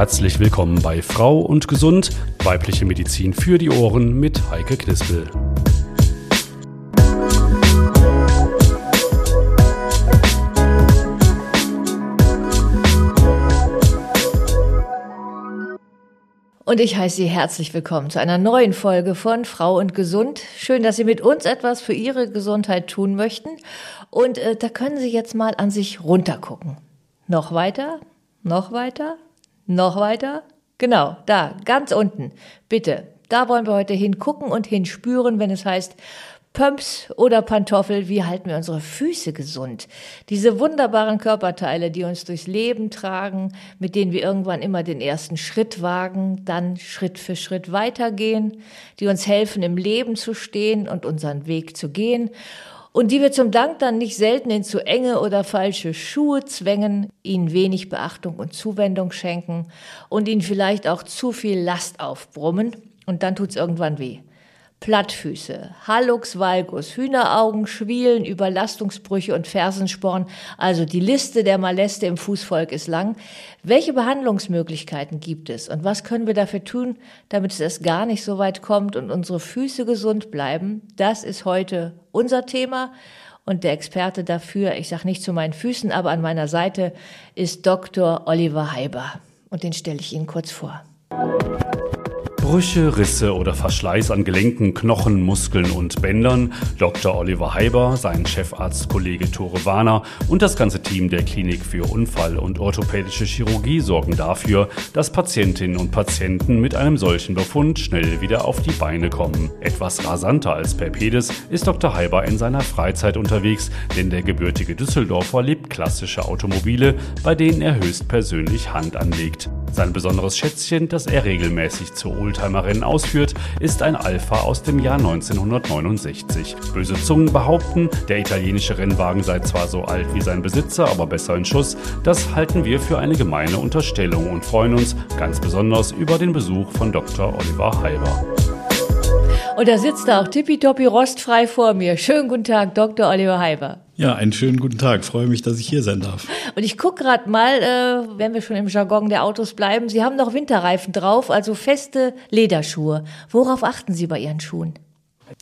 Herzlich willkommen bei Frau und Gesund, weibliche Medizin für die Ohren mit Heike Knispel. Und ich heiße Sie herzlich willkommen zu einer neuen Folge von Frau und Gesund. Schön, dass Sie mit uns etwas für Ihre Gesundheit tun möchten. Und äh, da können Sie jetzt mal an sich runtergucken. Noch weiter, noch weiter, noch weiter. Genau, da, ganz unten. Bitte, da wollen wir heute hingucken und hinspüren, wenn es heißt Pumps oder Pantoffel, wie halten wir unsere Füße gesund? Diese wunderbaren Körperteile, die uns durchs Leben tragen, mit denen wir irgendwann immer den ersten Schritt wagen, dann Schritt für Schritt weitergehen, die uns helfen, im Leben zu stehen und unseren Weg zu gehen und die wir zum Dank dann nicht selten in zu enge oder falsche Schuhe zwängen, ihnen wenig Beachtung und Zuwendung schenken und ihnen vielleicht auch zu viel Last aufbrummen und dann tut's irgendwann weh. Plattfüße, Hallux valgus, Hühneraugen, Schwielen, Überlastungsbrüche und Fersensporn. Also die Liste der Maläste im Fußvolk ist lang. Welche Behandlungsmöglichkeiten gibt es und was können wir dafür tun, damit es erst gar nicht so weit kommt und unsere Füße gesund bleiben? Das ist heute unser Thema. Und der Experte dafür, ich sage nicht zu meinen Füßen, aber an meiner Seite ist Dr. Oliver Heiber. Und den stelle ich Ihnen kurz vor. Brüche, Risse oder Verschleiß an Gelenken, Knochen, Muskeln und Bändern. Dr. Oliver Heiber, sein Chefarzt Kollege Tore Warner und das ganze Team der Klinik für Unfall- und orthopädische Chirurgie sorgen dafür, dass Patientinnen und Patienten mit einem solchen Befund schnell wieder auf die Beine kommen. Etwas rasanter als per Pedis ist Dr. Heiber in seiner Freizeit unterwegs, denn der gebürtige Düsseldorfer liebt klassische Automobile, bei denen er höchstpersönlich Hand anlegt. Sein besonderes Schätzchen, das er regelmäßig zu Oldtimer-Rennen ausführt, ist ein Alpha aus dem Jahr 1969. Böse Zungen behaupten, der italienische Rennwagen sei zwar so alt wie sein Besitzer, aber besser in Schuss. Das halten wir für eine gemeine Unterstellung und freuen uns ganz besonders über den Besuch von Dr. Oliver Halber. Und da sitzt er auch tippitoppi rostfrei vor mir. Schönen guten Tag, Dr. Oliver Heiber. Ja, einen schönen guten Tag. Freue mich, dass ich hier sein darf. Und ich gucke gerade mal, äh, wenn wir schon im Jargon der Autos bleiben, Sie haben noch Winterreifen drauf, also feste Lederschuhe. Worauf achten Sie bei Ihren Schuhen?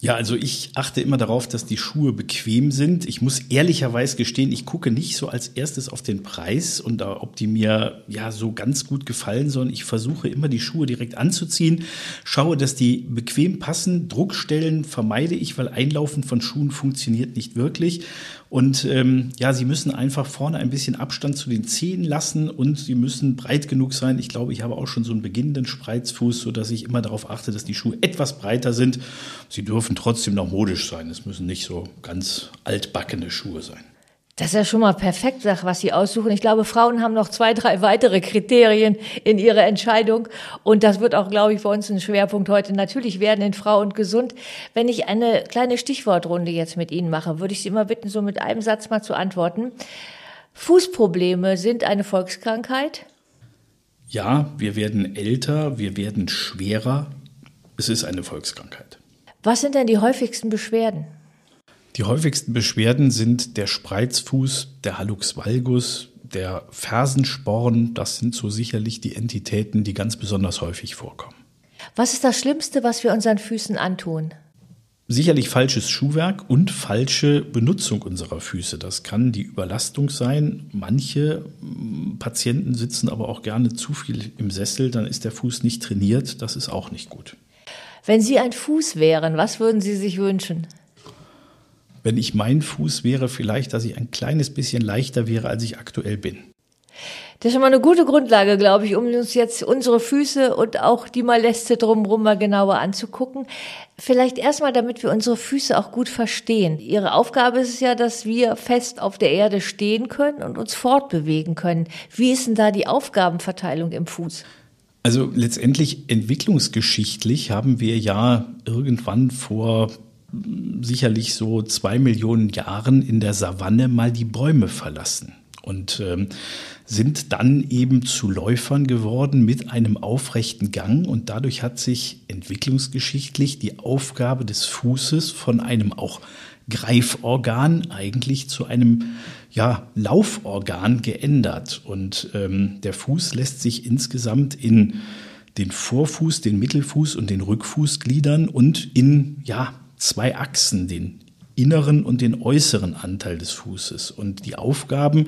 Ja, also ich achte immer darauf, dass die Schuhe bequem sind. Ich muss ehrlicherweise gestehen, ich gucke nicht so als erstes auf den Preis und ob die mir ja so ganz gut gefallen, sondern ich versuche immer die Schuhe direkt anzuziehen, schaue, dass die bequem passen. Druckstellen vermeide ich, weil Einlaufen von Schuhen funktioniert nicht wirklich. Und ähm, ja, sie müssen einfach vorne ein bisschen Abstand zu den Zehen lassen und sie müssen breit genug sein. Ich glaube, ich habe auch schon so einen beginnenden Spreizfuß, so dass ich immer darauf achte, dass die Schuhe etwas breiter sind. Sie dürfen trotzdem noch modisch sein. Es müssen nicht so ganz altbackene Schuhe sein. Das ist ja schon mal perfekt, was Sie aussuchen. Ich glaube, Frauen haben noch zwei, drei weitere Kriterien in ihrer Entscheidung. Und das wird auch, glaube ich, für uns ein Schwerpunkt heute natürlich werden in Frau und Gesund. Wenn ich eine kleine Stichwortrunde jetzt mit Ihnen mache, würde ich Sie immer bitten, so mit einem Satz mal zu antworten. Fußprobleme sind eine Volkskrankheit? Ja, wir werden älter, wir werden schwerer. Es ist eine Volkskrankheit. Was sind denn die häufigsten Beschwerden? Die häufigsten Beschwerden sind der Spreizfuß, der Hallux valgus, der Fersensporn. Das sind so sicherlich die Entitäten, die ganz besonders häufig vorkommen. Was ist das Schlimmste, was wir unseren Füßen antun? Sicherlich falsches Schuhwerk und falsche Benutzung unserer Füße. Das kann die Überlastung sein. Manche mm, Patienten sitzen aber auch gerne zu viel im Sessel, dann ist der Fuß nicht trainiert. Das ist auch nicht gut. Wenn Sie ein Fuß wären, was würden Sie sich wünschen? wenn ich mein Fuß wäre, vielleicht, dass ich ein kleines bisschen leichter wäre, als ich aktuell bin. Das ist schon mal eine gute Grundlage, glaube ich, um uns jetzt unsere Füße und auch die Maläste drumherum mal genauer anzugucken. Vielleicht erstmal, damit wir unsere Füße auch gut verstehen. Ihre Aufgabe ist es ja, dass wir fest auf der Erde stehen können und uns fortbewegen können. Wie ist denn da die Aufgabenverteilung im Fuß? Also letztendlich entwicklungsgeschichtlich haben wir ja irgendwann vor sicherlich so zwei Millionen Jahren in der Savanne mal die Bäume verlassen. und ähm, sind dann eben zu Läufern geworden mit einem aufrechten Gang und dadurch hat sich entwicklungsgeschichtlich die Aufgabe des Fußes von einem auch Greiforgan eigentlich zu einem ja, Lauforgan geändert. Und ähm, der Fuß lässt sich insgesamt in den Vorfuß, den Mittelfuß und den Rückfuß gliedern und in ja, zwei Achsen, den inneren und den äußeren Anteil des Fußes. Und die Aufgaben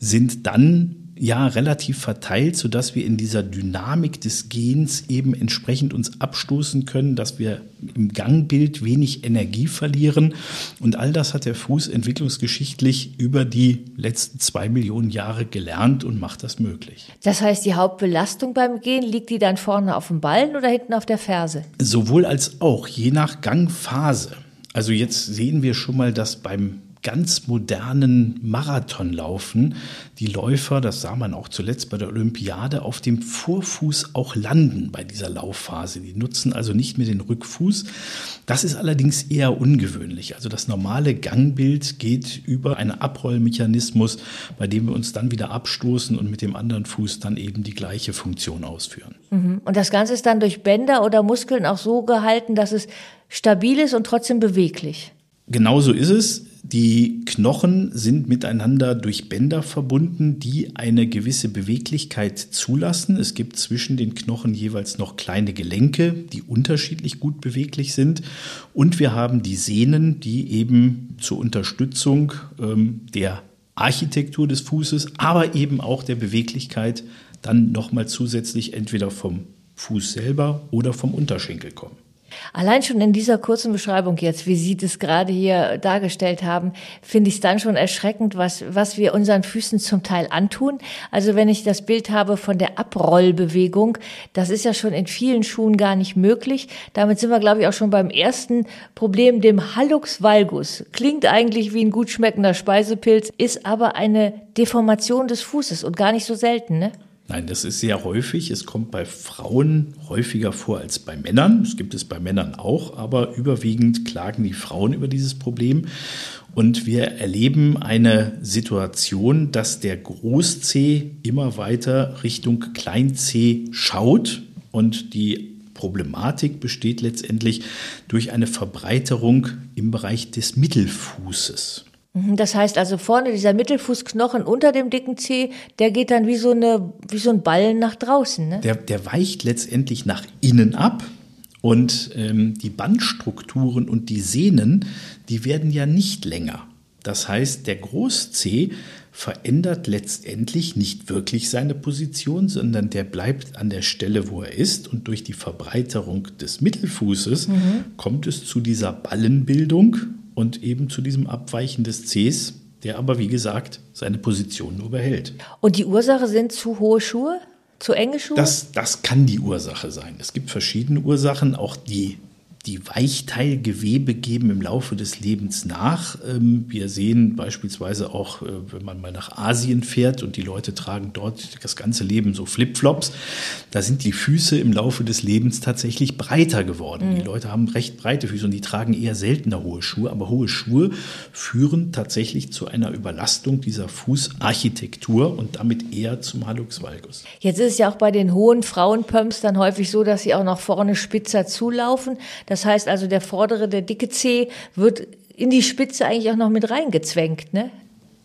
sind dann ja relativ verteilt, so dass wir in dieser Dynamik des Gehens eben entsprechend uns abstoßen können, dass wir im Gangbild wenig Energie verlieren. Und all das hat der Fuß entwicklungsgeschichtlich über die letzten zwei Millionen Jahre gelernt und macht das möglich. Das heißt, die Hauptbelastung beim Gehen liegt die dann vorne auf dem Ballen oder hinten auf der Ferse? Sowohl als auch, je nach Gangphase. Also jetzt sehen wir schon mal, dass beim ganz modernen Marathonlaufen die Läufer, das sah man auch zuletzt bei der Olympiade, auf dem Vorfuß auch landen bei dieser Laufphase. Die nutzen also nicht mehr den Rückfuß. Das ist allerdings eher ungewöhnlich. Also das normale Gangbild geht über einen Abrollmechanismus, bei dem wir uns dann wieder abstoßen und mit dem anderen Fuß dann eben die gleiche Funktion ausführen. Mhm. Und das Ganze ist dann durch Bänder oder Muskeln auch so gehalten, dass es stabil ist und trotzdem beweglich. Genauso ist es. Die Knochen sind miteinander durch Bänder verbunden, die eine gewisse Beweglichkeit zulassen. Es gibt zwischen den Knochen jeweils noch kleine Gelenke, die unterschiedlich gut beweglich sind. Und wir haben die Sehnen, die eben zur Unterstützung ähm, der Architektur des Fußes, aber eben auch der Beweglichkeit dann nochmal zusätzlich entweder vom Fuß selber oder vom Unterschenkel kommen. Allein schon in dieser kurzen Beschreibung jetzt, wie Sie das gerade hier dargestellt haben, finde ich es dann schon erschreckend, was, was wir unseren Füßen zum Teil antun. Also wenn ich das Bild habe von der Abrollbewegung, das ist ja schon in vielen Schuhen gar nicht möglich. Damit sind wir, glaube ich, auch schon beim ersten Problem, dem Hallux valgus. Klingt eigentlich wie ein gut schmeckender Speisepilz, ist aber eine Deformation des Fußes und gar nicht so selten, ne? Nein, das ist sehr häufig. Es kommt bei Frauen häufiger vor als bei Männern. Es gibt es bei Männern auch, aber überwiegend klagen die Frauen über dieses Problem. Und wir erleben eine Situation, dass der Groß-C immer weiter Richtung Klein-C schaut und die Problematik besteht letztendlich durch eine Verbreiterung im Bereich des Mittelfußes. Mhm, das heißt also vorne dieser Mittelfußknochen unter dem dicken Zeh, der geht dann wie so, eine, wie so ein Ballen nach draußen. Ne? Der, der weicht letztendlich nach innen ab und ähm, die Bandstrukturen und die Sehnen, die werden ja nicht länger. Das heißt, der Großzeh verändert letztendlich nicht wirklich seine Position, sondern der bleibt an der Stelle, wo er ist. Und durch die Verbreiterung des Mittelfußes mhm. kommt es zu dieser Ballenbildung und eben zu diesem Abweichen des Cs, der aber, wie gesagt, seine Position nur behält. Und die Ursache sind zu hohe Schuhe? Zu enge Schuhe? Das, das kann die Ursache sein. Es gibt verschiedene Ursachen. Auch die die Weichteilgewebe geben im Laufe des Lebens nach. Ähm, wir sehen beispielsweise auch, äh, wenn man mal nach Asien fährt und die Leute tragen dort das ganze Leben so Flipflops, da sind die Füße im Laufe des Lebens tatsächlich breiter geworden. Mhm. Die Leute haben recht breite Füße und die tragen eher seltener hohe Schuhe, aber hohe Schuhe führen tatsächlich zu einer Überlastung dieser Fußarchitektur und damit eher zum Hallux valgus. Jetzt ist es ja auch bei den hohen Frauenpumps dann häufig so, dass sie auch noch vorne spitzer zulaufen. Das heißt also, der vordere, der dicke Zeh wird in die Spitze eigentlich auch noch mit reingezwängt, ne?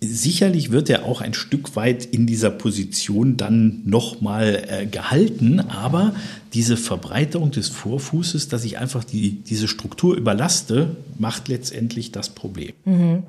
Sicherlich wird er auch ein Stück weit in dieser Position dann nochmal äh, gehalten, aber diese Verbreiterung des Vorfußes, dass ich einfach die, diese Struktur überlaste, macht letztendlich das Problem. Mhm.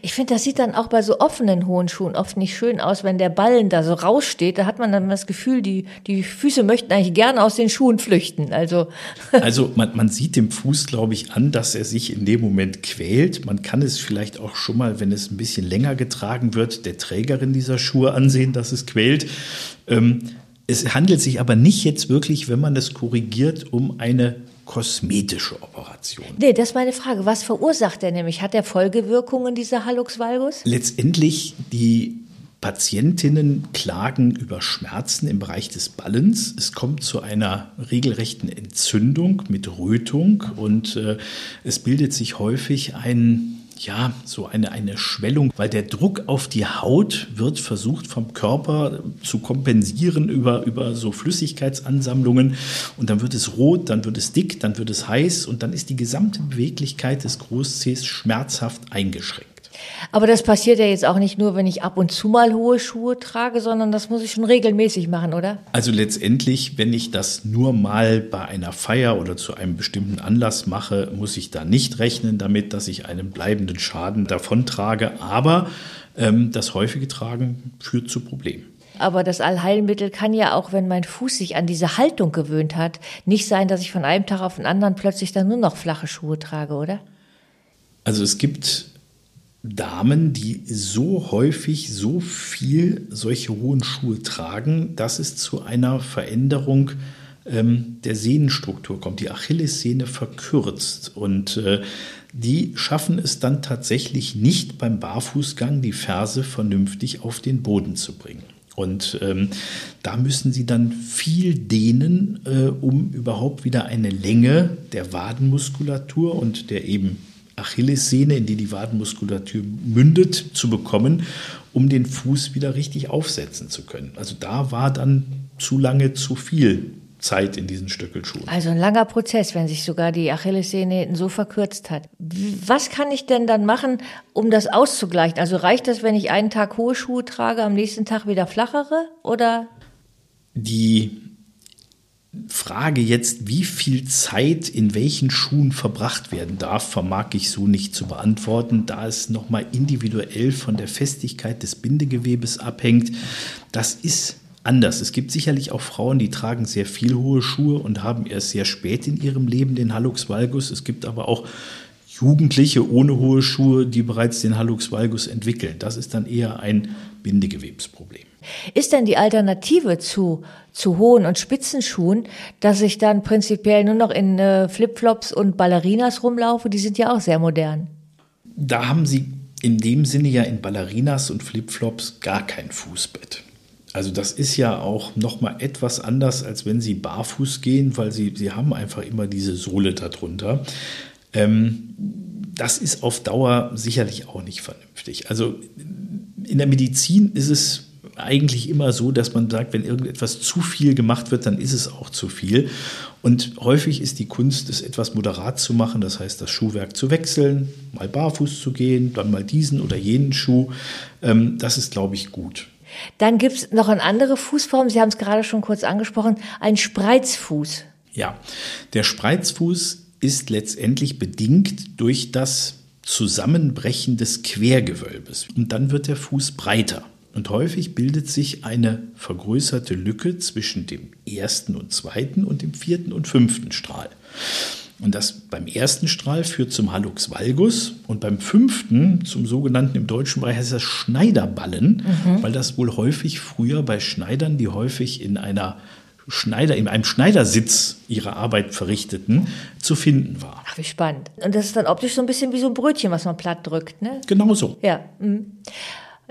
Ich finde, das sieht dann auch bei so offenen hohen Schuhen oft nicht schön aus, wenn der Ballen da so raussteht. Da hat man dann das Gefühl, die, die Füße möchten eigentlich gerne aus den Schuhen flüchten. Also, also man, man sieht dem Fuß, glaube ich, an, dass er sich in dem Moment quält. Man kann es vielleicht auch schon mal, wenn es ein bisschen länger getragen wird, der Trägerin dieser Schuhe ansehen, dass es quält. Ähm, es handelt sich aber nicht jetzt wirklich, wenn man es korrigiert, um eine kosmetische Operation. Nee, das ist meine Frage. Was verursacht er nämlich? Hat er Folgewirkungen, dieser Hallux valgus? Letztendlich die Patientinnen klagen über Schmerzen im Bereich des Ballens. Es kommt zu einer regelrechten Entzündung mit Rötung und äh, es bildet sich häufig ein ja, so eine, eine Schwellung, weil der Druck auf die Haut wird versucht vom Körper zu kompensieren über, über so Flüssigkeitsansammlungen und dann wird es rot, dann wird es dick, dann wird es heiß und dann ist die gesamte Beweglichkeit des Großzehs schmerzhaft eingeschränkt. Aber das passiert ja jetzt auch nicht nur, wenn ich ab und zu mal hohe Schuhe trage, sondern das muss ich schon regelmäßig machen, oder? Also letztendlich, wenn ich das nur mal bei einer Feier oder zu einem bestimmten Anlass mache, muss ich da nicht rechnen damit, dass ich einen bleibenden Schaden davontrage. Aber ähm, das häufige Tragen führt zu Problemen. Aber das Allheilmittel kann ja auch, wenn mein Fuß sich an diese Haltung gewöhnt hat, nicht sein, dass ich von einem Tag auf den anderen plötzlich dann nur noch flache Schuhe trage, oder? Also es gibt Damen, die so häufig so viel solche hohen Schuhe tragen, dass es zu einer Veränderung ähm, der Sehnenstruktur kommt. Die Achillessehne verkürzt und äh, die schaffen es dann tatsächlich nicht beim Barfußgang, die Ferse vernünftig auf den Boden zu bringen. Und ähm, da müssen sie dann viel dehnen, äh, um überhaupt wieder eine Länge der Wadenmuskulatur und der eben Achillessehne, in die die Wadenmuskulatur mündet, zu bekommen, um den Fuß wieder richtig aufsetzen zu können. Also da war dann zu lange zu viel Zeit in diesen Stöckelschuhen. Also ein langer Prozess, wenn sich sogar die Achillessehne so verkürzt hat. Was kann ich denn dann machen, um das auszugleichen? Also reicht das, wenn ich einen Tag hohe Schuhe trage, am nächsten Tag wieder flachere oder? Die Frage jetzt, wie viel Zeit in welchen Schuhen verbracht werden darf, vermag ich so nicht zu beantworten, da es nochmal individuell von der Festigkeit des Bindegewebes abhängt. Das ist anders. Es gibt sicherlich auch Frauen, die tragen sehr viel hohe Schuhe und haben erst sehr spät in ihrem Leben den Hallux valgus. Es gibt aber auch Jugendliche ohne hohe Schuhe, die bereits den Hallux valgus entwickeln. Das ist dann eher ein Bindegewebsproblem. Ist denn die Alternative zu, zu hohen und spitzen Schuhen, dass ich dann prinzipiell nur noch in äh, Flipflops und Ballerinas rumlaufe? Die sind ja auch sehr modern. Da haben Sie in dem Sinne ja in Ballerinas und Flipflops gar kein Fußbett. Also das ist ja auch noch mal etwas anders, als wenn Sie barfuß gehen, weil Sie, Sie haben einfach immer diese Sohle darunter. Ähm, das ist auf Dauer sicherlich auch nicht vernünftig. Also in der Medizin ist es eigentlich immer so, dass man sagt, wenn irgendetwas zu viel gemacht wird, dann ist es auch zu viel. Und häufig ist die Kunst, es etwas moderat zu machen, das heißt, das Schuhwerk zu wechseln, mal barfuß zu gehen, dann mal diesen oder jenen Schuh. Ähm, das ist, glaube ich, gut. Dann gibt es noch eine andere Fußform, Sie haben es gerade schon kurz angesprochen, ein Spreizfuß. Ja, der Spreizfuß ist letztendlich bedingt durch das Zusammenbrechen des Quergewölbes. Und dann wird der Fuß breiter. Und häufig bildet sich eine vergrößerte Lücke zwischen dem ersten und zweiten und dem vierten und fünften Strahl. Und das beim ersten Strahl führt zum Hallux valgus und beim fünften zum sogenannten im deutschen Bereich heißt das Schneiderballen, mhm. weil das wohl häufig früher bei Schneidern, die häufig in einer Schneider, in einem Schneidersitz ihre Arbeit verrichteten, zu finden war. Ach, wie spannend. Und das ist dann optisch so ein bisschen wie so ein Brötchen, was man platt drückt, ne? Genau so. Ja. Mhm.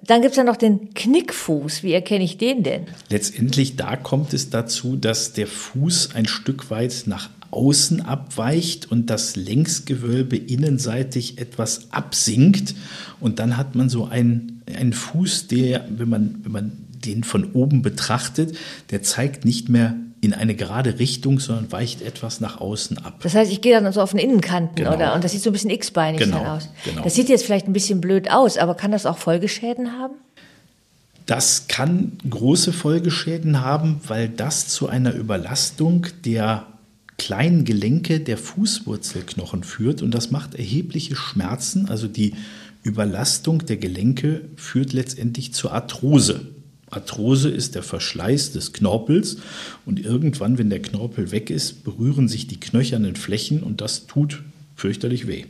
Dann gibt es ja noch den Knickfuß. Wie erkenne ich den denn? Letztendlich, da kommt es dazu, dass der Fuß ein Stück weit nach außen abweicht und das Längsgewölbe innenseitig etwas absinkt. Und dann hat man so einen, einen Fuß, der, wenn man, wenn man den von oben betrachtet, der zeigt nicht mehr in eine gerade Richtung, sondern weicht etwas nach außen ab. Das heißt, ich gehe dann so auf den Innenkanten, genau. oder? Und das sieht so ein bisschen x-beinig genau, aus. Genau. Das sieht jetzt vielleicht ein bisschen blöd aus, aber kann das auch Folgeschäden haben? Das kann große Folgeschäden haben, weil das zu einer Überlastung der kleinen Gelenke der Fußwurzelknochen führt und das macht erhebliche Schmerzen. Also die Überlastung der Gelenke führt letztendlich zur Arthrose. Arthrose ist der Verschleiß des Knorpels und irgendwann, wenn der Knorpel weg ist, berühren sich die knöchernen Flächen und das tut fürchterlich weh.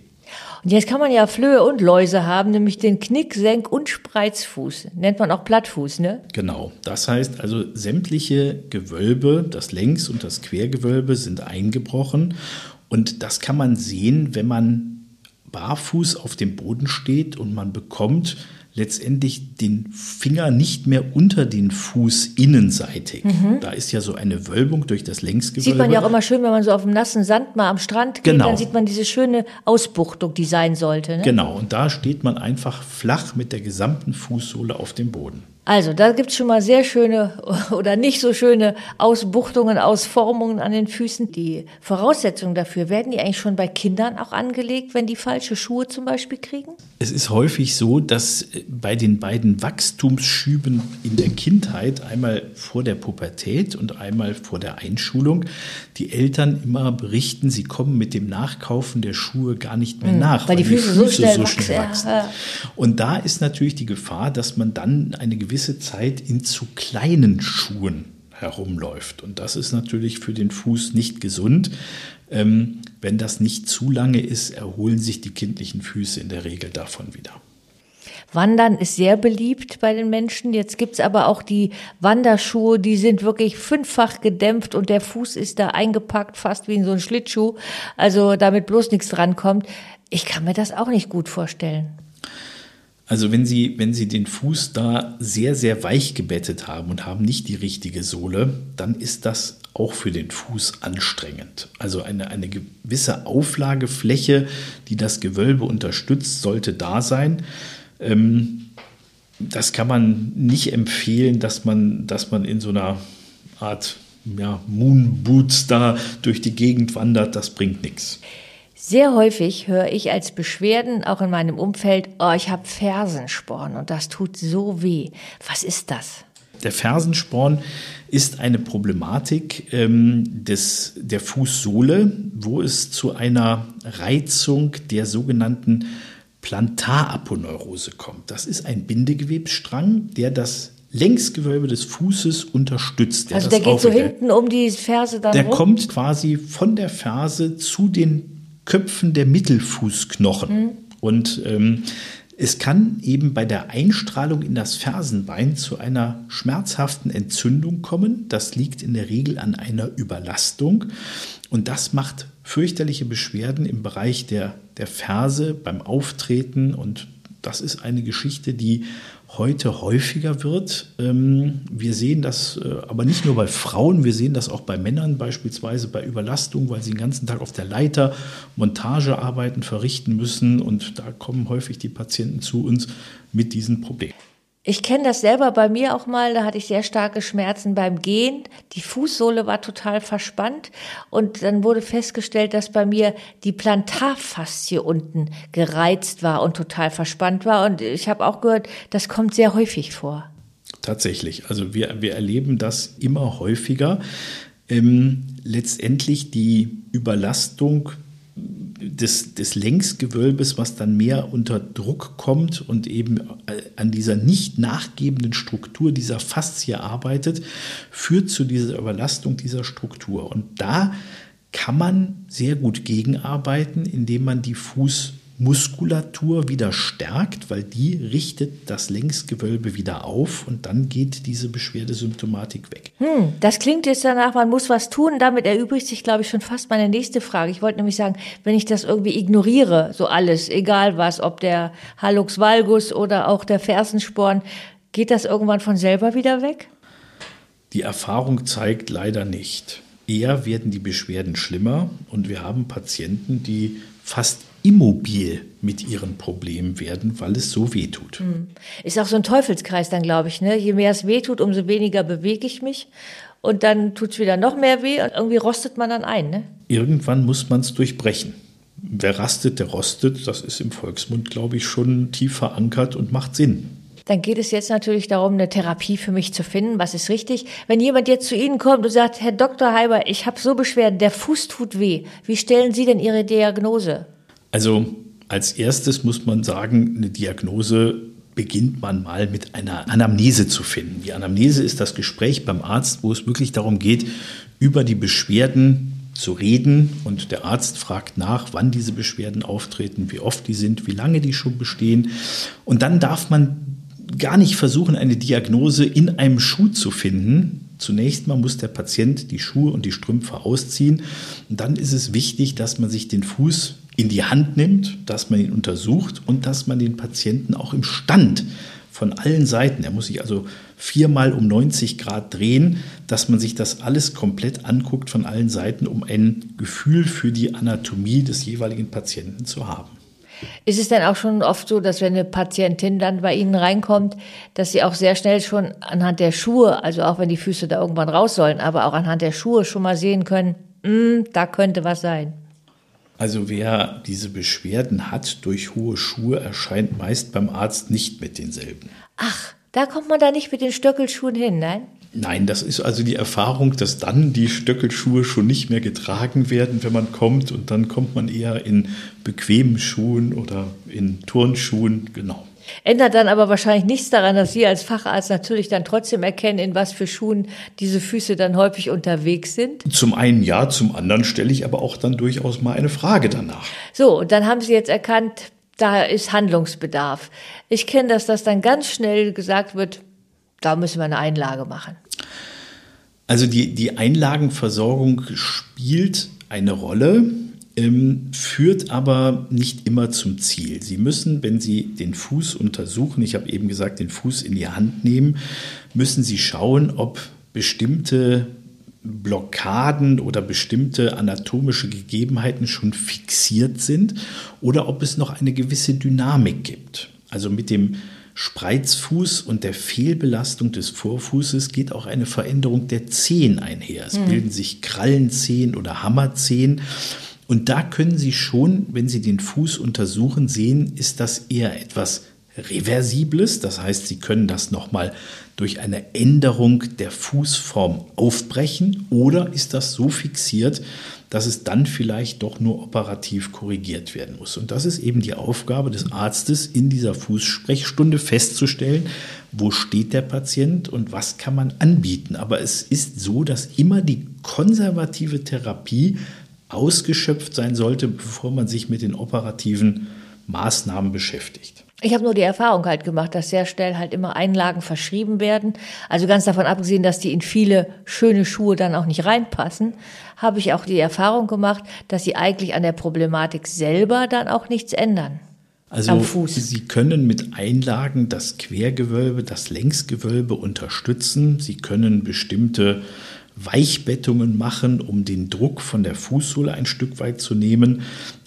Und jetzt kann man ja Flöhe und Läuse haben, nämlich den Knick, Senk und Spreizfuß. Nennt man auch Plattfuß, ne? Genau. Das heißt also, sämtliche Gewölbe, das Längs- und das Quergewölbe sind eingebrochen. Und das kann man sehen, wenn man barfuß auf dem Boden steht und man bekommt letztendlich den Finger nicht mehr unter den Fuß innenseitig. Mhm. Da ist ja so eine Wölbung durch das Längsgewölbe. Sieht man ja auch immer schön, wenn man so auf dem nassen Sand mal am Strand geht, genau. dann sieht man diese schöne Ausbuchtung, die sein sollte. Ne? Genau, und da steht man einfach flach mit der gesamten Fußsohle auf dem Boden. Also, da gibt's schon mal sehr schöne oder nicht so schöne Ausbuchtungen, Ausformungen an den Füßen. Die Voraussetzungen dafür, werden die eigentlich schon bei Kindern auch angelegt, wenn die falsche Schuhe zum Beispiel kriegen? Es ist häufig so, dass bei den beiden Wachstumsschüben in der Kindheit, einmal vor der Pubertät und einmal vor der Einschulung, die Eltern immer berichten, sie kommen mit dem Nachkaufen der Schuhe gar nicht mehr hm, nach, weil, weil die Füße, Füße so schnell, so schnell wachsen. Ja. Und da ist natürlich die Gefahr, dass man dann eine gewisse gewisse Zeit in zu kleinen Schuhen herumläuft. Und das ist natürlich für den Fuß nicht gesund. Ähm, wenn das nicht zu lange ist, erholen sich die kindlichen Füße in der Regel davon wieder. Wandern ist sehr beliebt bei den Menschen. Jetzt gibt es aber auch die Wanderschuhe, die sind wirklich fünffach gedämpft und der Fuß ist da eingepackt, fast wie in so ein Schlittschuh. Also damit bloß nichts drankommt. Ich kann mir das auch nicht gut vorstellen. Also wenn Sie, wenn Sie den Fuß da sehr, sehr weich gebettet haben und haben nicht die richtige Sohle, dann ist das auch für den Fuß anstrengend. Also eine, eine gewisse Auflagefläche, die das Gewölbe unterstützt, sollte da sein. Ähm, das kann man nicht empfehlen, dass man, dass man in so einer Art ja, Moon Boots da durch die Gegend wandert. Das bringt nichts. Sehr häufig höre ich als Beschwerden auch in meinem Umfeld, oh, ich habe Fersensporn und das tut so weh. Was ist das? Der Fersensporn ist eine Problematik ähm, des, der Fußsohle, wo es zu einer Reizung der sogenannten Plantaraponeurose kommt. Das ist ein Bindegewebsstrang, der das Längsgewölbe des Fußes unterstützt. Der also der geht so hinten um die Ferse dann Der rum? kommt quasi von der Ferse zu den Köpfen der Mittelfußknochen. Mhm. Und ähm, es kann eben bei der Einstrahlung in das Fersenbein zu einer schmerzhaften Entzündung kommen. Das liegt in der Regel an einer Überlastung. Und das macht fürchterliche Beschwerden im Bereich der, der Ferse beim Auftreten. Und das ist eine Geschichte, die heute häufiger wird. Ähm, wir sehen das äh, aber nicht nur bei Frauen, wir sehen das auch bei Männern, beispielsweise bei Überlastung, weil sie den ganzen Tag auf der Leiter Montagearbeiten verrichten müssen. Und da kommen häufig die Patienten zu uns mit diesen Problemen. Ich kenne das selber bei mir auch mal, da hatte ich sehr starke Schmerzen beim Gehen. Die Fußsohle war total verspannt und dann wurde festgestellt, dass bei mir die Plantarfaszie unten gereizt war und total verspannt war. Und ich habe auch gehört, das kommt sehr häufig vor. Tatsächlich. Also wir, wir erleben das immer häufiger. Ähm, letztendlich die Überlastung des, des Längsgewölbes, was dann mehr unter Druck kommt und eben äh, an dieser nicht nachgebenden Struktur dieser Faszie arbeitet, führt zu dieser Überlastung dieser Struktur. Und da kann man sehr gut gegenarbeiten, indem man die Fuß Muskulatur wieder stärkt, weil die richtet das Längsgewölbe wieder auf und dann geht diese Beschwerdesymptomatik weg. Hm, das klingt jetzt danach, man muss was tun. Damit erübrigt sich, glaube ich, schon fast meine nächste Frage. Ich wollte nämlich sagen, wenn ich das irgendwie ignoriere, so alles, egal was, ob der Hallux valgus oder auch der Fersensporn, geht das irgendwann von selber wieder weg? Die Erfahrung zeigt leider nicht. Eher werden die Beschwerden schlimmer und wir haben Patienten, die fast immobil mit ihren Problemen werden, weil es so weh tut. Hm. Ist auch so ein Teufelskreis dann, glaube ich. Ne? Je mehr es weh tut, umso weniger bewege ich mich. Und dann tut es wieder noch mehr weh und irgendwie rostet man dann ein. Ne? Irgendwann muss man es durchbrechen. Wer rastet, der rostet. Das ist im Volksmund, glaube ich, schon tief verankert und macht Sinn. Dann geht es jetzt natürlich darum, eine Therapie für mich zu finden. Was ist richtig? Wenn jemand jetzt zu Ihnen kommt und sagt, Herr Dr. Heiber, ich habe so Beschwerden, der Fuß tut weh. Wie stellen Sie denn Ihre Diagnose? Also als erstes muss man sagen, eine Diagnose beginnt man mal mit einer Anamnese zu finden. Die Anamnese ist das Gespräch beim Arzt, wo es wirklich darum geht, über die Beschwerden zu reden und der Arzt fragt nach, wann diese Beschwerden auftreten, wie oft die sind, wie lange die schon bestehen. Und dann darf man gar nicht versuchen, eine Diagnose in einem Schuh zu finden. Zunächst mal muss der Patient die Schuhe und die Strümpfe ausziehen. Und dann ist es wichtig, dass man sich den Fuß in die Hand nimmt, dass man ihn untersucht und dass man den Patienten auch im Stand von allen Seiten, er muss sich also viermal um 90 Grad drehen, dass man sich das alles komplett anguckt von allen Seiten, um ein Gefühl für die Anatomie des jeweiligen Patienten zu haben. Ist es denn auch schon oft so, dass wenn eine Patientin dann bei Ihnen reinkommt, dass Sie auch sehr schnell schon anhand der Schuhe, also auch wenn die Füße da irgendwann raus sollen, aber auch anhand der Schuhe schon mal sehen können, mm, da könnte was sein? Also wer diese Beschwerden hat durch hohe Schuhe, erscheint meist beim Arzt nicht mit denselben. Ach, da kommt man da nicht mit den Stöckelschuhen hin, nein? Nein, das ist also die Erfahrung, dass dann die Stöckelschuhe schon nicht mehr getragen werden, wenn man kommt. Und dann kommt man eher in bequemen Schuhen oder in Turnschuhen, genau. Ändert dann aber wahrscheinlich nichts daran, dass Sie als Facharzt natürlich dann trotzdem erkennen, in was für Schuhen diese Füße dann häufig unterwegs sind? Zum einen ja, zum anderen stelle ich aber auch dann durchaus mal eine Frage danach. So, und dann haben Sie jetzt erkannt, da ist Handlungsbedarf. Ich kenne das, dass dann ganz schnell gesagt wird, da müssen wir eine Einlage machen. Also die, die Einlagenversorgung spielt eine Rolle führt aber nicht immer zum Ziel. Sie müssen, wenn Sie den Fuß untersuchen, ich habe eben gesagt, den Fuß in die Hand nehmen, müssen Sie schauen, ob bestimmte Blockaden oder bestimmte anatomische Gegebenheiten schon fixiert sind oder ob es noch eine gewisse Dynamik gibt. Also mit dem Spreizfuß und der Fehlbelastung des Vorfußes geht auch eine Veränderung der Zehen einher. Es mhm. bilden sich Krallenzehen oder Hammerzehen. Und da können Sie schon, wenn Sie den Fuß untersuchen, sehen, ist das eher etwas Reversibles. Das heißt, Sie können das nochmal durch eine Änderung der Fußform aufbrechen oder ist das so fixiert, dass es dann vielleicht doch nur operativ korrigiert werden muss. Und das ist eben die Aufgabe des Arztes in dieser Fußsprechstunde festzustellen, wo steht der Patient und was kann man anbieten. Aber es ist so, dass immer die konservative Therapie ausgeschöpft sein sollte, bevor man sich mit den operativen Maßnahmen beschäftigt. Ich habe nur die Erfahrung halt gemacht, dass sehr schnell halt immer Einlagen verschrieben werden. Also ganz davon abgesehen, dass die in viele schöne Schuhe dann auch nicht reinpassen, habe ich auch die Erfahrung gemacht, dass sie eigentlich an der Problematik selber dann auch nichts ändern. Also Sie können mit Einlagen das Quergewölbe, das Längsgewölbe unterstützen. Sie können bestimmte Weichbettungen machen, um den Druck von der Fußsohle ein Stück weit zu nehmen.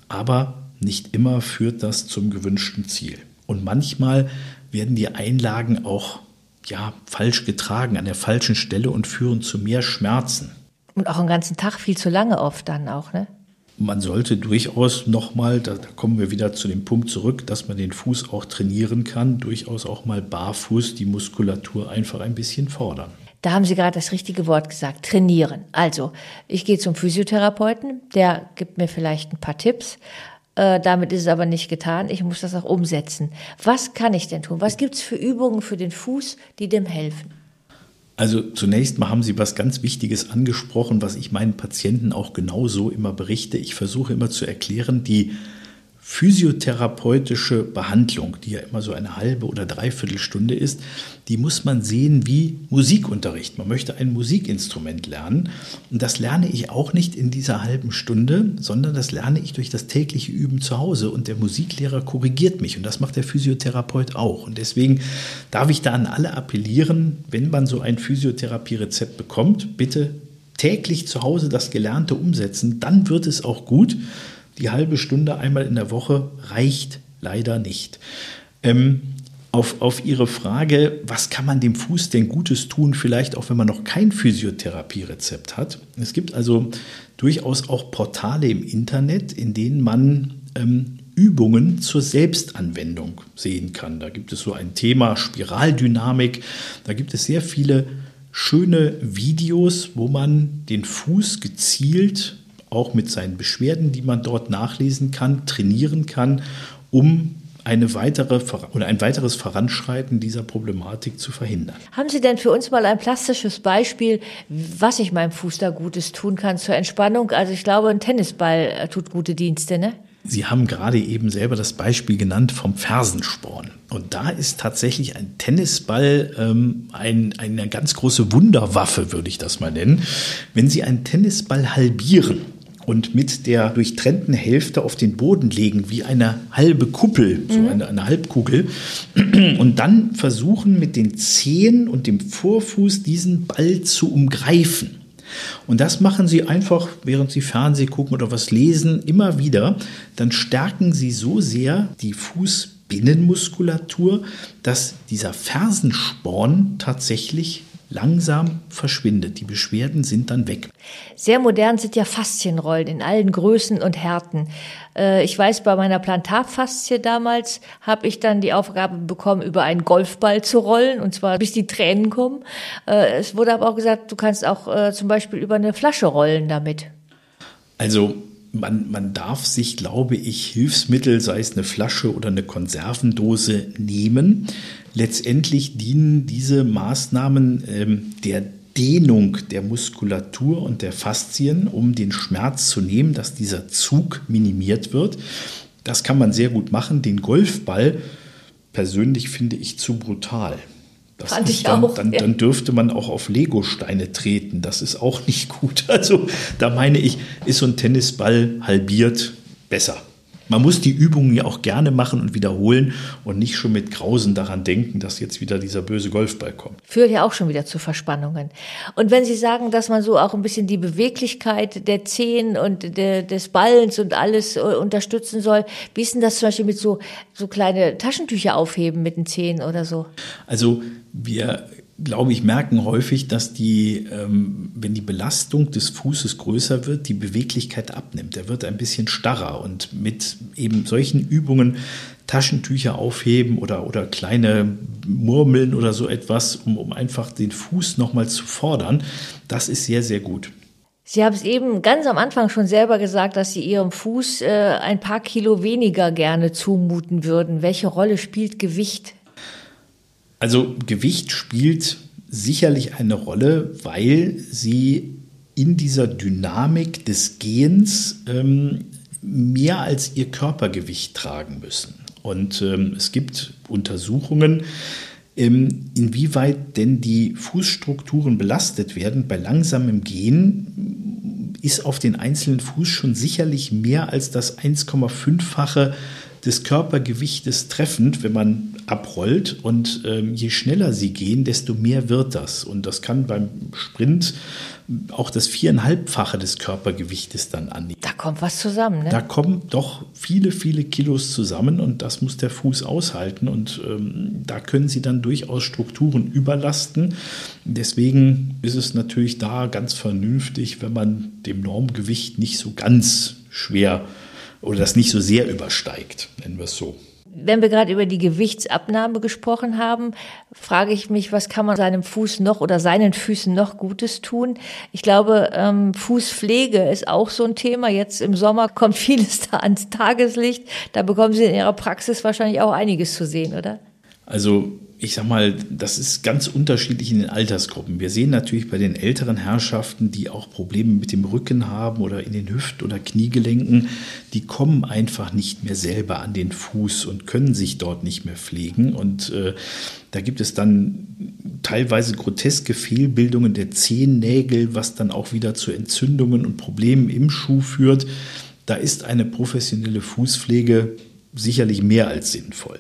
Aber nicht immer führt das zum gewünschten Ziel. Und manchmal werden die Einlagen auch ja, falsch getragen, an der falschen Stelle und führen zu mehr Schmerzen. Und auch einen ganzen Tag viel zu lange oft dann auch, ne? Man sollte durchaus nochmal, da, da kommen wir wieder zu dem Punkt zurück, dass man den Fuß auch trainieren kann, durchaus auch mal barfuß die Muskulatur einfach ein bisschen fordern. Da haben Sie gerade das richtige Wort gesagt, trainieren. Also, ich gehe zum Physiotherapeuten, der gibt mir vielleicht ein paar Tipps. Äh, damit ist es aber nicht getan. Ich muss das auch umsetzen. Was kann ich denn tun? Was gibt es für Übungen für den Fuß, die dem helfen? Also zunächst mal haben Sie was ganz Wichtiges angesprochen, was ich meinen Patienten auch genauso immer berichte. Ich versuche immer zu erklären, die physiotherapeutische Behandlung, die ja immer so eine halbe oder dreiviertel Stunde ist, die muss man sehen wie Musikunterricht. Man möchte ein Musikinstrument lernen. Und das lerne ich auch nicht in dieser halben Stunde, sondern das lerne ich durch das tägliche Üben zu Hause. Und der Musiklehrer korrigiert mich. Und das macht der Physiotherapeut auch. Und deswegen darf ich da an alle appellieren, wenn man so ein Physiotherapie-Rezept bekommt, bitte täglich zu Hause das Gelernte umsetzen, dann wird es auch gut die halbe Stunde einmal in der Woche reicht leider nicht. Ähm, auf, auf Ihre Frage, was kann man dem Fuß denn Gutes tun, vielleicht auch wenn man noch kein Physiotherapie-Rezept hat. Es gibt also durchaus auch Portale im Internet, in denen man ähm, Übungen zur Selbstanwendung sehen kann. Da gibt es so ein Thema Spiraldynamik. Da gibt es sehr viele schöne Videos, wo man den Fuß gezielt auch mit seinen Beschwerden, die man dort nachlesen kann, trainieren kann, um eine weitere oder ein weiteres Voranschreiten dieser Problematik zu verhindern. Haben Sie denn für uns mal ein plastisches Beispiel, was ich meinem Fuß da Gutes tun kann zur Entspannung? Also ich glaube, ein Tennisball äh, tut gute Dienste, ne? Sie haben gerade eben selber das Beispiel genannt vom Fersensporn. Und da ist tatsächlich ein Tennisball ähm, ein, eine ganz große Wunderwaffe, würde ich das mal nennen. Wenn Sie einen Tennisball halbieren, und mit der durchtrennten Hälfte auf den Boden legen, wie eine halbe Kuppel, so mhm. eine, eine Halbkugel. Und dann versuchen mit den Zehen und dem Vorfuß diesen Ball zu umgreifen. Und das machen Sie einfach, während Sie Fernsehen gucken oder was lesen, immer wieder. Dann stärken Sie so sehr die Fußbinnenmuskulatur, dass dieser Fersensporn tatsächlich langsam verschwindet. Die Beschwerden sind dann weg. Sehr modern sind ja Faszienrollen in allen Größen und Härten. Äh, ich weiß, bei meiner Plantarfaszie damals habe ich dann die Aufgabe bekommen, über einen Golfball zu rollen, und zwar bis die Tränen kommen. Äh, es wurde aber auch gesagt, du kannst auch äh, zum Beispiel über eine Flasche rollen damit. Also man, man darf sich, glaube ich, Hilfsmittel, sei es eine Flasche oder eine Konservendose, nehmen. Letztendlich dienen diese Maßnahmen ähm, der Dehnung der Muskulatur und der Faszien, um den Schmerz zu nehmen, dass dieser Zug minimiert wird. Das kann man sehr gut machen. Den Golfball persönlich finde ich zu brutal. Das Fand ich dann, auch. Dann, ja. dann dürfte man auch auf Legosteine treten. Das ist auch nicht gut. Also da meine ich, ist so ein Tennisball halbiert besser. Man muss die Übungen ja auch gerne machen und wiederholen und nicht schon mit Grausen daran denken, dass jetzt wieder dieser böse Golfball kommt. Führt ja auch schon wieder zu Verspannungen. Und wenn Sie sagen, dass man so auch ein bisschen die Beweglichkeit der Zehen und de, des Ballens und alles äh, unterstützen soll, wie ist denn das zum Beispiel mit so, so kleine Taschentücher aufheben mit den Zehen oder so? Also wir glaube ich, merken häufig, dass die, ähm, wenn die Belastung des Fußes größer wird, die Beweglichkeit abnimmt. Er wird ein bisschen starrer und mit eben solchen Übungen Taschentücher aufheben oder, oder kleine Murmeln oder so etwas, um, um einfach den Fuß nochmal zu fordern, das ist sehr, sehr gut. Sie haben es eben ganz am Anfang schon selber gesagt, dass Sie Ihrem Fuß äh, ein paar Kilo weniger gerne zumuten würden. Welche Rolle spielt Gewicht also Gewicht spielt sicherlich eine Rolle, weil sie in dieser Dynamik des Gehens ähm, mehr als ihr Körpergewicht tragen müssen. Und ähm, es gibt Untersuchungen, ähm, inwieweit denn die Fußstrukturen belastet werden. Bei langsamem Gehen ist auf den einzelnen Fuß schon sicherlich mehr als das 1,5-fache des Körpergewichtes treffend, wenn man abrollt. Und ähm, je schneller sie gehen, desto mehr wird das. Und das kann beim Sprint auch das viereinhalbfache des Körpergewichtes dann annehmen. Da kommt was zusammen, ne? Da kommen doch viele, viele Kilos zusammen und das muss der Fuß aushalten. Und ähm, da können sie dann durchaus Strukturen überlasten. Deswegen ist es natürlich da ganz vernünftig, wenn man dem Normgewicht nicht so ganz schwer oder das nicht so sehr übersteigt, nennen wir es so. Wenn wir gerade über die Gewichtsabnahme gesprochen haben, frage ich mich, was kann man seinem Fuß noch oder seinen Füßen noch Gutes tun? Ich glaube, ähm, Fußpflege ist auch so ein Thema. Jetzt im Sommer kommt vieles da ans Tageslicht. Da bekommen Sie in Ihrer Praxis wahrscheinlich auch einiges zu sehen, oder? Also ich sag mal, das ist ganz unterschiedlich in den Altersgruppen. Wir sehen natürlich bei den älteren Herrschaften, die auch Probleme mit dem Rücken haben oder in den Hüft- oder Kniegelenken, die kommen einfach nicht mehr selber an den Fuß und können sich dort nicht mehr pflegen. Und äh, da gibt es dann teilweise groteske Fehlbildungen der Zehennägel, was dann auch wieder zu Entzündungen und Problemen im Schuh führt. Da ist eine professionelle Fußpflege sicherlich mehr als sinnvoll.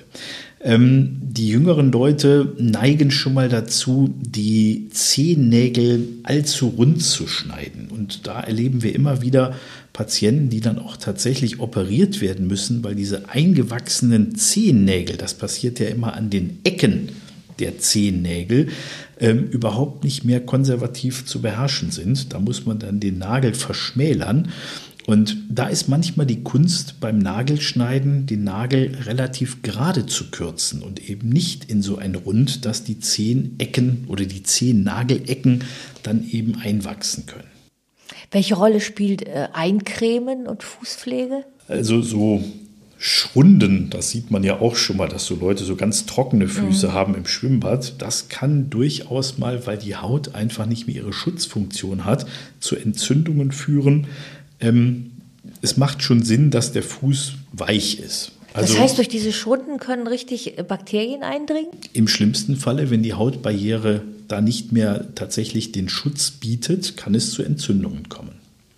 Ähm, die jüngeren Leute neigen schon mal dazu, die Zehennägel allzu rund zu schneiden. Und da erleben wir immer wieder Patienten, die dann auch tatsächlich operiert werden müssen, weil diese eingewachsenen Zehennägel, das passiert ja immer an den Ecken der Zehennägel, ähm, überhaupt nicht mehr konservativ zu beherrschen sind. Da muss man dann den Nagel verschmälern. Und da ist manchmal die Kunst beim Nagelschneiden, den Nagel relativ gerade zu kürzen und eben nicht in so ein Rund, dass die zehn Ecken oder die zehn Nagelecken dann eben einwachsen können. Welche Rolle spielt äh, Eincremen und Fußpflege? Also so Schrunden, das sieht man ja auch schon mal, dass so Leute so ganz trockene Füße mhm. haben im Schwimmbad. Das kann durchaus mal, weil die Haut einfach nicht mehr ihre Schutzfunktion hat, zu Entzündungen führen ähm, es macht schon Sinn, dass der Fuß weich ist. Also, das heißt, durch diese Schrunden können richtig Bakterien eindringen? Im schlimmsten Falle, wenn die Hautbarriere da nicht mehr tatsächlich den Schutz bietet, kann es zu Entzündungen kommen.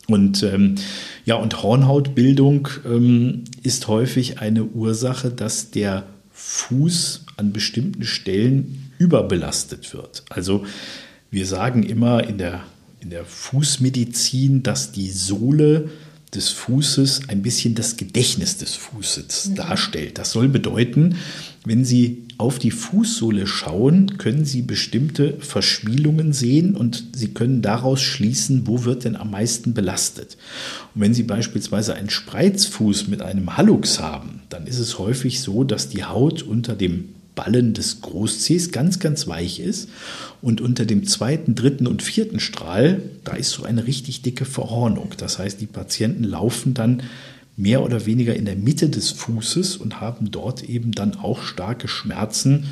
Und ähm, ja, und Hornhautbildung ähm, ist häufig eine Ursache, dass der Fuß an bestimmten Stellen überbelastet wird. Also wir sagen immer in der, in der Fußmedizin, dass die Sohle des Fußes ein bisschen das Gedächtnis des Fußes mhm. darstellt. Das soll bedeuten, wenn Sie auf die Fußsohle schauen, können Sie bestimmte Verschwielungen sehen und Sie können daraus schließen, wo wird denn am meisten belastet. Und wenn Sie beispielsweise einen Spreizfuß mit einem Hallux haben, dann ist es häufig so, dass die Haut unter dem Ballen des Großzehs ganz, ganz weich ist. Und unter dem zweiten, dritten und vierten Strahl, da ist so eine richtig dicke Verhornung. Das heißt, die Patienten laufen dann mehr oder weniger in der Mitte des Fußes und haben dort eben dann auch starke Schmerzen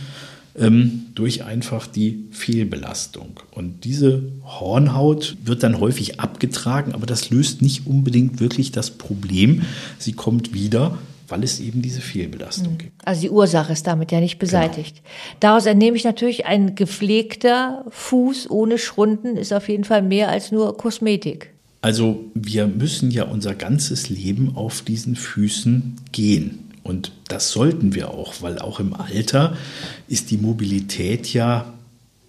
ähm, durch einfach die Fehlbelastung. Und diese Hornhaut wird dann häufig abgetragen, aber das löst nicht unbedingt wirklich das Problem. Sie kommt wieder, weil es eben diese Fehlbelastung hm. gibt. Also die Ursache ist damit ja nicht beseitigt. Genau. Daraus entnehme ich natürlich, ein gepflegter Fuß ohne Schrunden ist auf jeden Fall mehr als nur Kosmetik. Also wir müssen ja unser ganzes Leben auf diesen Füßen gehen. Und das sollten wir auch, weil auch im Alter ist die Mobilität ja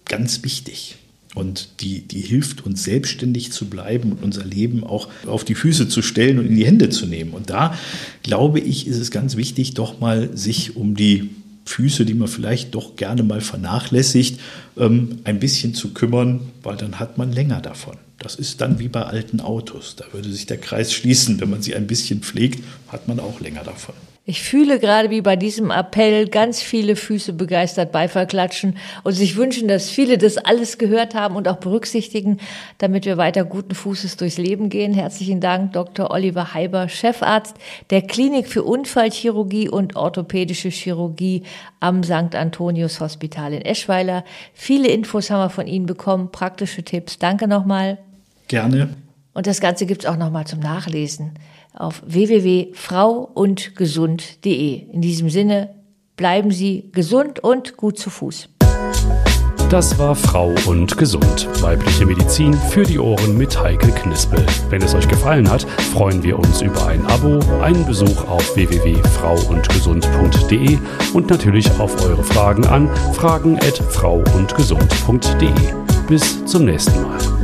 ganz wichtig. Und die, die hilft uns selbstständig zu bleiben und unser Leben auch auf die Füße zu stellen und in die Hände zu nehmen. Und da glaube ich, ist es ganz wichtig, doch mal sich um die Füße, die man vielleicht doch gerne mal vernachlässigt, ähm, ein bisschen zu kümmern, weil dann hat man länger davon. Das ist dann wie bei alten Autos. Da würde sich der Kreis schließen. Wenn man sie ein bisschen pflegt, hat man auch länger davon. Ich fühle gerade wie bei diesem Appell ganz viele Füße begeistert Beifall klatschen und sich wünschen, dass viele das alles gehört haben und auch berücksichtigen, damit wir weiter guten Fußes durchs Leben gehen. Herzlichen Dank, Dr. Oliver Heiber, Chefarzt der Klinik für Unfallchirurgie und orthopädische Chirurgie am St. Antonius Hospital in Eschweiler. Viele Infos haben wir von Ihnen bekommen, praktische Tipps. Danke nochmal. Gerne. Und das Ganze gibt's auch nochmal zum Nachlesen auf www.frauundgesund.de. In diesem Sinne, bleiben Sie gesund und gut zu Fuß. Das war Frau und Gesund. Weibliche Medizin für die Ohren mit Heike Knispel. Wenn es euch gefallen hat, freuen wir uns über ein Abo, einen Besuch auf www.frauundgesund.de und natürlich auf eure Fragen an fragen@frauundgesund.de. Bis zum nächsten Mal.